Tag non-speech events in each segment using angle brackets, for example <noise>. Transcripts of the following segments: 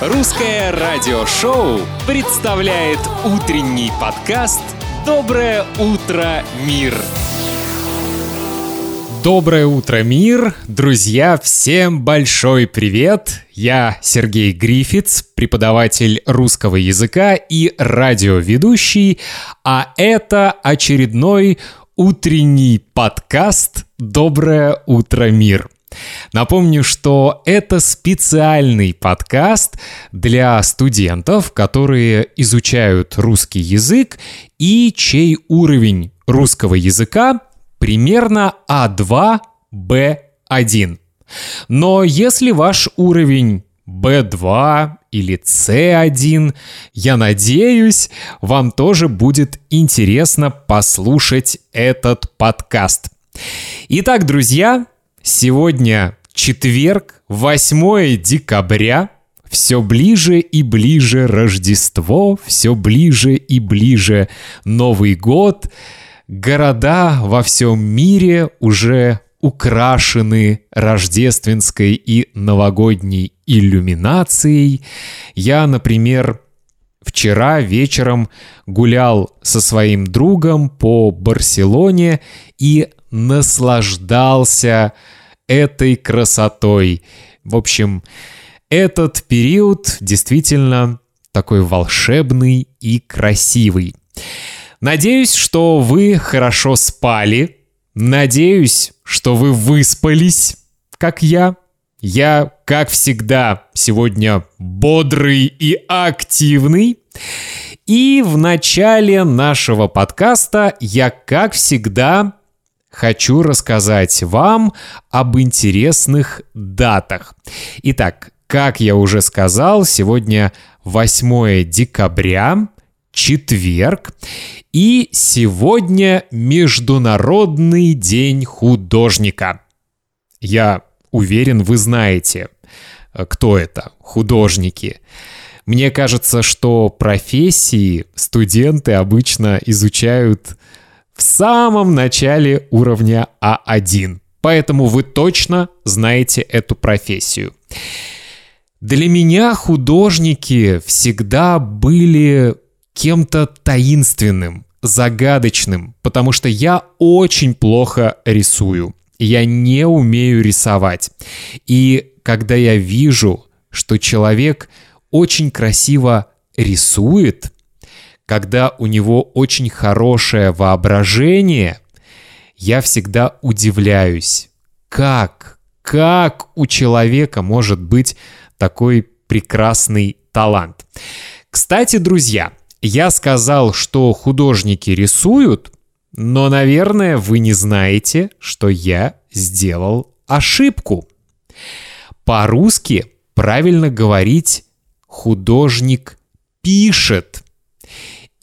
Русское радиошоу представляет утренний подкаст «Доброе утро, мир». Доброе утро, мир! Друзья, всем большой привет! Я Сергей Грифиц, преподаватель русского языка и радиоведущий, а это очередной утренний подкаст «Доброе утро, мир». Напомню, что это специальный подкаст для студентов, которые изучают русский язык и чей уровень русского языка примерно А2, Б1. Но если ваш уровень B2 или C1, я надеюсь, вам тоже будет интересно послушать этот подкаст. Итак, друзья, сегодня четверг, 8 декабря, все ближе и ближе Рождество, все ближе и ближе Новый год. Города во всем мире уже украшены рождественской и новогодней иллюминацией. Я, например, вчера вечером гулял со своим другом по Барселоне и наслаждался этой красотой. В общем, этот период действительно такой волшебный и красивый. Надеюсь, что вы хорошо спали. Надеюсь, что вы выспались, как я. Я, как всегда, сегодня бодрый и активный. И в начале нашего подкаста я, как всегда, хочу рассказать вам об интересных датах. Итак, как я уже сказал, сегодня 8 декабря, четверг, и сегодня Международный день художника. Я уверен, вы знаете, кто это, художники. Мне кажется, что профессии студенты обычно изучают в самом начале уровня А1. Поэтому вы точно знаете эту профессию. Для меня художники всегда были кем-то таинственным, загадочным, потому что я очень плохо рисую. Я не умею рисовать. И когда я вижу, что человек очень красиво рисует, когда у него очень хорошее воображение, я всегда удивляюсь, как, как у человека может быть такой прекрасный талант. Кстати, друзья, я сказал, что художники рисуют, но, наверное, вы не знаете, что я сделал ошибку. По-русски правильно говорить «художник пишет».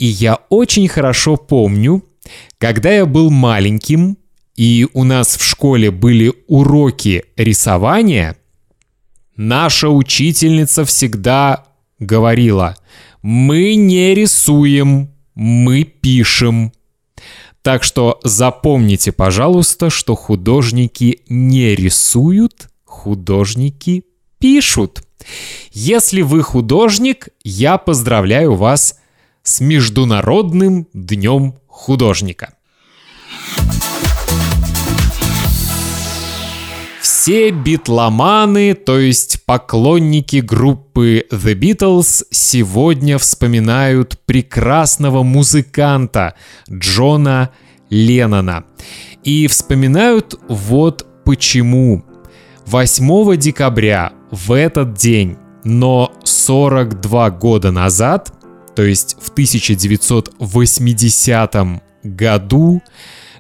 И я очень хорошо помню, когда я был маленьким, и у нас в школе были уроки рисования, наша учительница всегда говорила, мы не рисуем, мы пишем. Так что запомните, пожалуйста, что художники не рисуют, художники пишут. Если вы художник, я поздравляю вас с Международным днем художника. Все битломаны, то есть поклонники группы The Beatles, сегодня вспоминают прекрасного музыканта Джона Леннона. И вспоминают вот почему. 8 декабря в этот день, но 42 года назад – то есть в 1980 году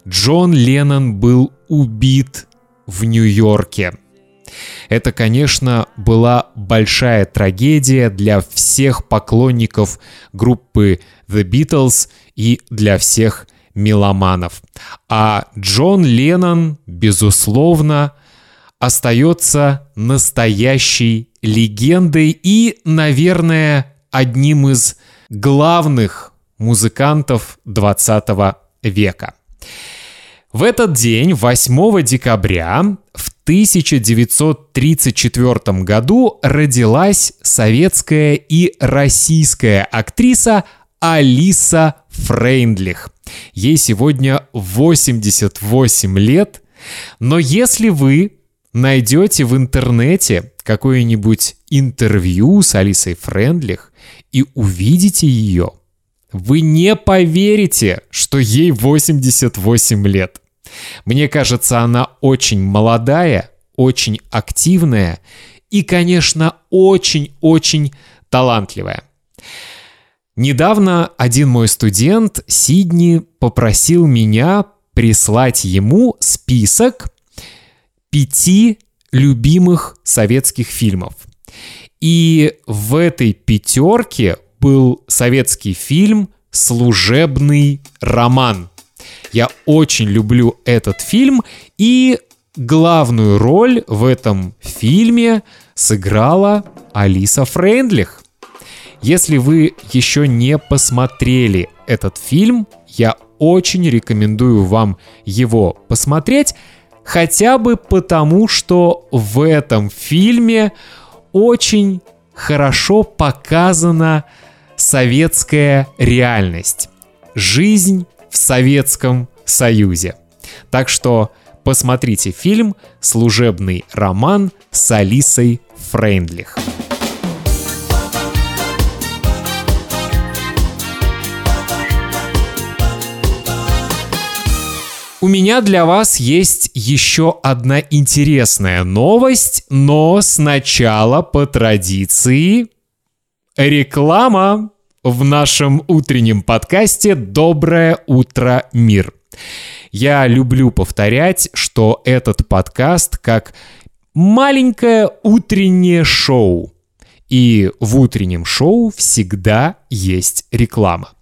Джон Леннон был убит в Нью-Йорке. Это, конечно, была большая трагедия для всех поклонников группы The Beatles и для всех меломанов. А Джон Леннон, безусловно, остается настоящей легендой и, наверное, одним из главных музыкантов 20 века. В этот день, 8 декабря, в 1934 году родилась советская и российская актриса Алиса Фрейндлих. Ей сегодня 88 лет, но если вы найдете в интернете какое-нибудь интервью с Алисой Френдлих и увидите ее, вы не поверите, что ей 88 лет. Мне кажется, она очень молодая, очень активная и, конечно, очень-очень талантливая. Недавно один мой студент, Сидни, попросил меня прислать ему список пяти любимых советских фильмов. И в этой пятерке был советский фильм «Служебный роман». Я очень люблю этот фильм, и главную роль в этом фильме сыграла Алиса Френдлих. Если вы еще не посмотрели этот фильм, я очень рекомендую вам его посмотреть, хотя бы потому, что в этом фильме очень хорошо показана советская реальность, жизнь в Советском Союзе. Так что посмотрите фильм «Служебный роман» с Алисой Фрейндлих. У меня для вас есть еще одна интересная новость, но сначала по традиции реклама в нашем утреннем подкасте «Доброе утро, мир». Я люблю повторять, что этот подкаст как маленькое утреннее шоу. И в утреннем шоу всегда есть реклама.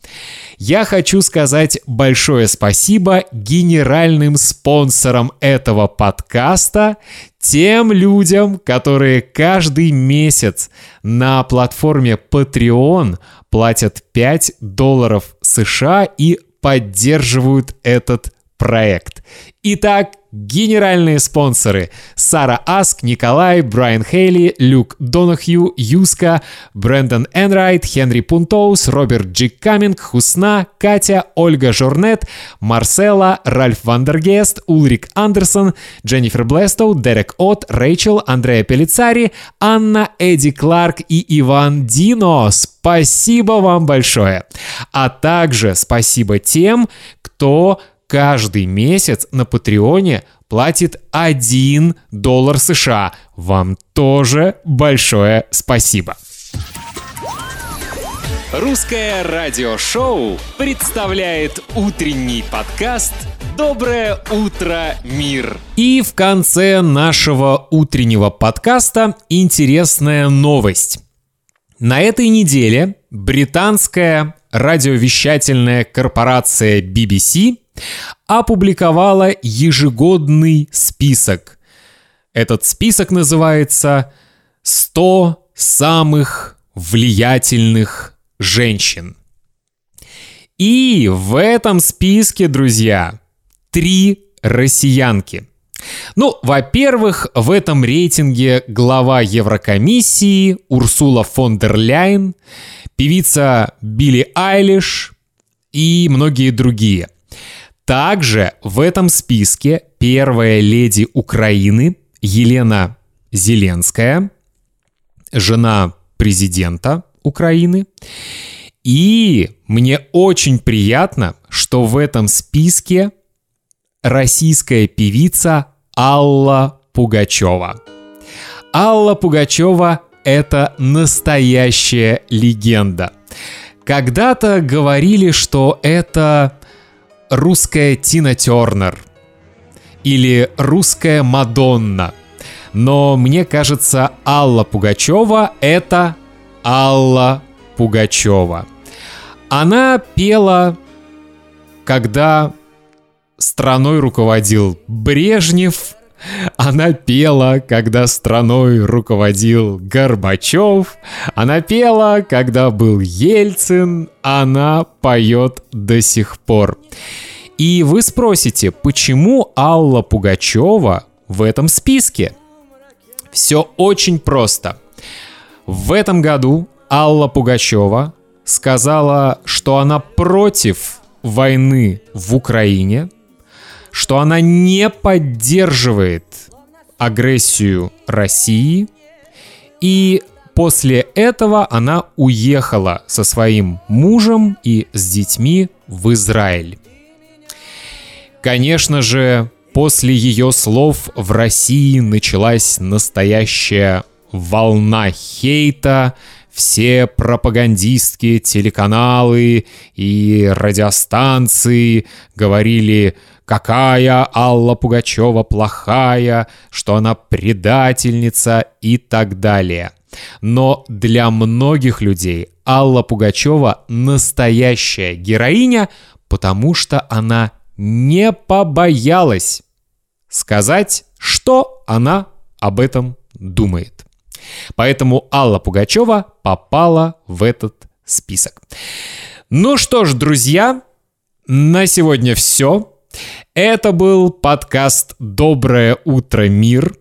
Я хочу сказать большое спасибо генеральным спонсорам этого подкаста, тем людям, которые каждый месяц на платформе Patreon платят 5 долларов США и поддерживают этот проект. Итак, генеральные спонсоры Сара Аск, Николай, Брайан Хейли, Люк Донахью, Юска, Брэндон Энрайт, Хенри Пунтоус, Роберт Джик Каминг, Хусна, Катя, Ольга Жорнет, Марсела, Ральф Вандергест, Улрик Андерсон, Дженнифер Блестоу, Дерек От, Рэйчел, Андрея Пелицари, Анна, Эдди Кларк и Иван Дино. Спасибо вам большое! А также спасибо тем, кто каждый месяц на Патреоне платит 1 доллар США. Вам тоже большое спасибо. Русское радиошоу представляет утренний подкаст «Доброе утро, мир». И в конце нашего утреннего подкаста интересная новость. На этой неделе британская радиовещательная корпорация BBC опубликовала ежегодный список. Этот список называется «100 самых влиятельных женщин». И в этом списке, друзья, три россиянки. Ну, во-первых, в этом рейтинге глава Еврокомиссии Урсула фон дер Ляйн, певица Билли Айлиш и многие другие – также в этом списке первая леди Украины Елена Зеленская, жена президента Украины. И мне очень приятно, что в этом списке российская певица Алла Пугачева. Алла Пугачева — это настоящая легенда. Когда-то говорили, что это русская Тина Тернер или русская Мадонна. Но мне кажется, Алла Пугачева — это Алла Пугачева. Она пела, когда страной руководил Брежнев, она пела, когда страной руководил Горбачев. Она пела, когда был Ельцин. Она поет до сих пор. И вы спросите, почему Алла Пугачева в этом списке? Все очень просто. В этом году Алла Пугачева сказала, что она против войны в Украине, что она не поддерживает агрессию России, и после этого она уехала со своим мужем и с детьми в Израиль. Конечно же, после ее слов в России началась настоящая волна хейта, все пропагандистские телеканалы и радиостанции говорили, какая Алла Пугачева плохая, что она предательница и так далее. Но для многих людей Алла Пугачева настоящая героиня, потому что она не побоялась сказать, что она об этом думает. Поэтому Алла Пугачева попала в этот список. Ну что ж, друзья, на сегодня все. Это был подкаст «Доброе утро, мир».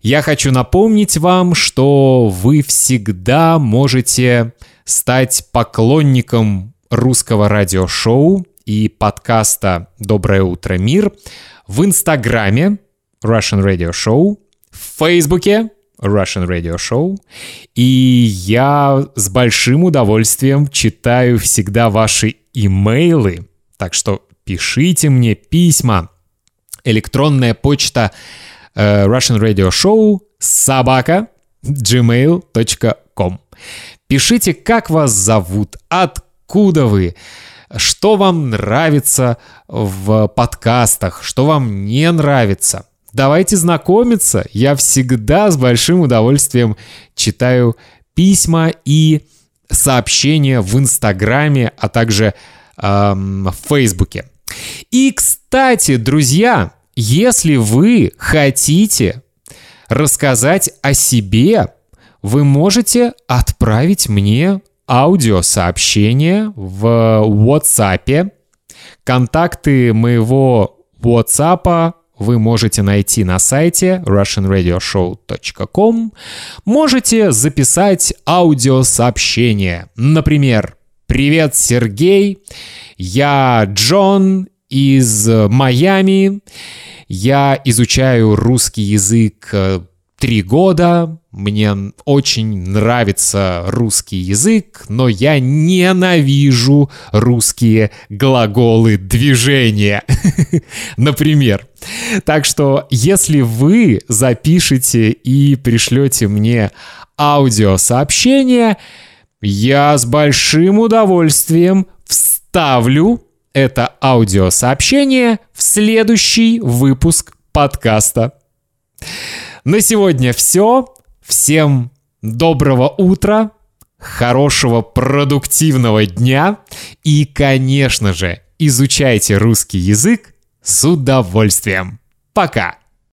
Я хочу напомнить вам, что вы всегда можете стать поклонником русского радиошоу и подкаста «Доброе утро, мир» в Инстаграме Russian Radio Show, в Фейсбуке Russian Radio Show. И я с большим удовольствием читаю всегда ваши имейлы. Так что пишите мне письма. Электронная почта э, Russian Radio Show собака gmail.com. Пишите, как вас зовут, откуда вы, что вам нравится в подкастах, что вам не нравится. Давайте знакомиться. Я всегда с большим удовольствием читаю письма и сообщения в Инстаграме, а также эм, в Фейсбуке. И, кстати, друзья, если вы хотите рассказать о себе, вы можете отправить мне аудиосообщение в WhatsApp. Контакты моего WhatsApp вы можете найти на сайте russianradioshow.com. Можете записать аудиосообщение. Например, «Привет, Сергей, я Джон из Майами, я изучаю русский язык э, три года, мне очень нравится русский язык, но я ненавижу русские глаголы движения, <laughs> например. Так что, если вы запишете и пришлете мне аудиосообщение, я с большим удовольствием вставлю это аудиосообщение в следующий выпуск подкаста. На сегодня все. Всем доброго утра, хорошего продуктивного дня и, конечно же, изучайте русский язык с удовольствием. Пока!